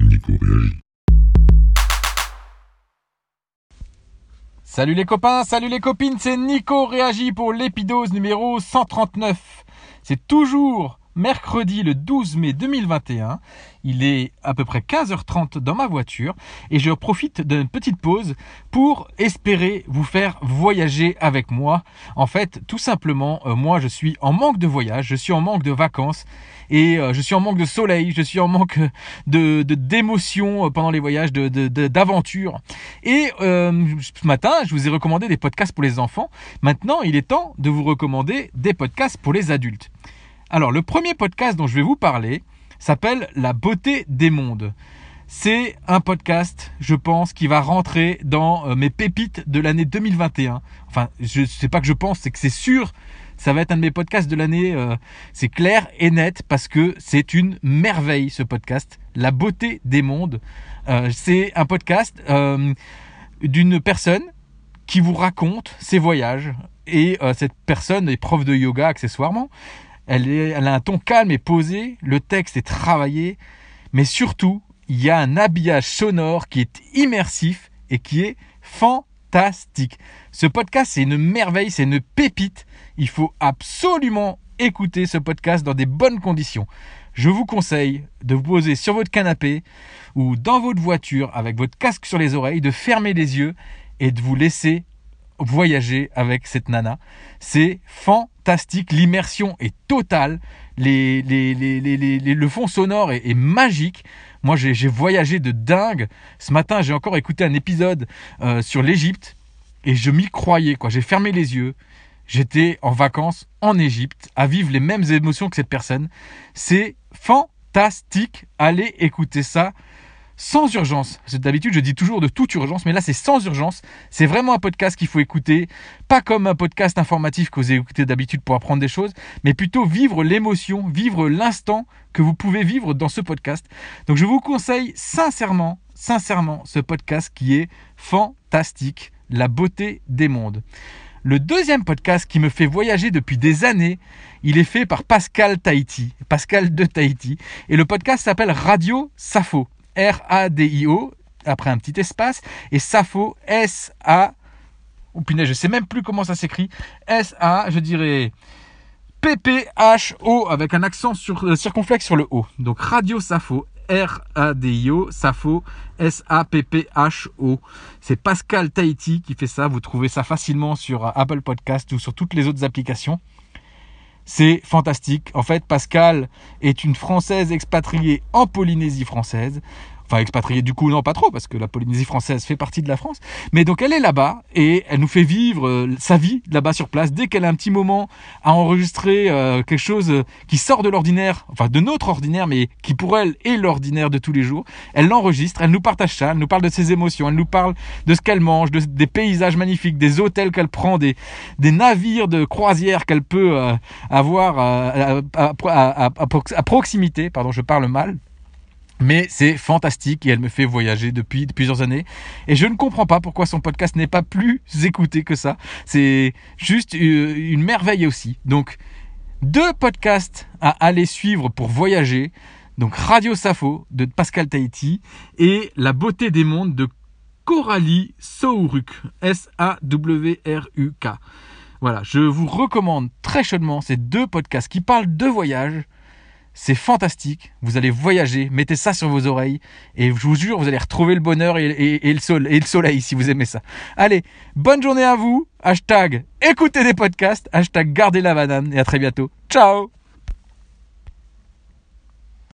Nico Réagit. Salut les copains, salut les copines, c'est Nico Réagit pour l'épidose numéro 139. C'est toujours mercredi le 12 mai 2021. Il est à peu près 15h30 dans ma voiture et je profite d'une petite pause pour espérer vous faire voyager avec moi. En fait, tout simplement, euh, moi je suis en manque de voyage, je suis en manque de vacances et euh, je suis en manque de soleil, je suis en manque de d'émotions euh, pendant les voyages, de d'aventure. et ce matin, je vous ai recommandé des podcasts pour les enfants. Maintenant, il est temps de vous recommander des podcasts pour les adultes. Alors, le premier podcast dont je vais vous parler s'appelle La beauté des mondes. C'est un podcast, je pense, qui va rentrer dans euh, mes pépites de l'année 2021. Enfin, je sais pas que je pense, c'est que c'est sûr, ça va être un de mes podcasts de l'année. Euh, c'est clair et net parce que c'est une merveille ce podcast. La beauté des mondes. Euh, c'est un podcast d'une personne qui vous raconte ses voyages. Et cette personne est prof de yoga accessoirement. Elle, a un ton calme et posé, le texte est travaillé, mais surtout, il y a un habillage sonore qui est immersif et qui est fantastique. Ce podcast, c'est une merveille, c'est une pépite. Il faut absolument écouter ce podcast dans des bonnes conditions. Je vous conseille de vous poser sur votre canapé ou dans votre voiture avec votre casque sur les oreilles, de fermer les yeux et de vous laisser voyager avec cette nana. C'est fantastique, l'immersion est totale, le fond sonore est, magique. Moi, j'ai voyagé de dingue. Ce matin, j'ai encore écouté un épisode euh, sur l'Égypte et je m'y croyais. J'ai fermé les yeux. J'étais en vacances en Égypte à vivre les mêmes émotions que cette personne. C'est fantastique. Allez écouter ça sans urgence. D'habitude, je dis toujours de toute urgence, mais là, c'est sans urgence. C'est vraiment un podcast qu'il faut écouter, pas comme un podcast informatif que vous écoutez d'habitude pour apprendre des choses, mais plutôt vivre l'émotion, vivre l'instant que vous pouvez vivre dans ce podcast. Donc, je vous conseille sincèrement, sincèrement, ce podcast qui est fantastique, la beauté des mondes. Le deuxième podcast qui me fait voyager depuis des années, il est fait par Pascal Tahiti, Pascal de Tahiti, et le podcast s'appelle Radio Safo. R-A-D-I-O, après un petit espace, et Safo, S-A, ou oh je sais même plus comment ça s'écrit, S-A, je dirais P-P-H-O, avec un accent sur, euh, circonflexe sur le O. Donc Radio Safo, R-A-D-I-O, Safo, S-A-P-P-H-O. C'est Pascal Tahiti qui fait ça. Vous trouvez ça facilement sur Apple Podcast ou sur toutes les autres applications. C'est fantastique. En fait, Pascal est une Française expatriée en Polynésie française. Enfin, expatriée du coup, non, pas trop, parce que la Polynésie française fait partie de la France. Mais donc, elle est là-bas et elle nous fait vivre euh, sa vie là-bas sur place. Dès qu'elle a un petit moment à enregistrer euh, quelque chose euh, qui sort de l'ordinaire, enfin de notre ordinaire, mais qui pour elle est l'ordinaire de tous les jours, elle l'enregistre, elle nous partage ça, elle nous parle de ses émotions, elle nous parle de ce qu'elle mange, des paysages magnifiques, des hôtels qu'elle prend, des, des navires de croisière qu'elle peut avoir à proximité. Pardon, je parle mal. Mais c'est fantastique et elle me fait voyager depuis plusieurs années. Et je ne comprends pas pourquoi son podcast n'est pas plus écouté que ça. C'est juste euh, une merveille aussi. Donc, deux podcasts à aller suivre pour voyager. Donc, Radio Safo de Pascal Tahiti et La beauté des mondes de Coralie Souruk. S-A-W-R-U-K. Voilà, je vous recommande très chaudement ces deux podcasts qui parlent de voyage c'est fantastique. Vous allez voyager, mettez ça sur vos oreilles et je vous jure, vous allez retrouver le bonheur et, le, soleil si vous aimez ça. Allez, bonne journée à vous. Hashtag écoutez des podcasts. Hashtag gardez la banane et à très bientôt. Ciao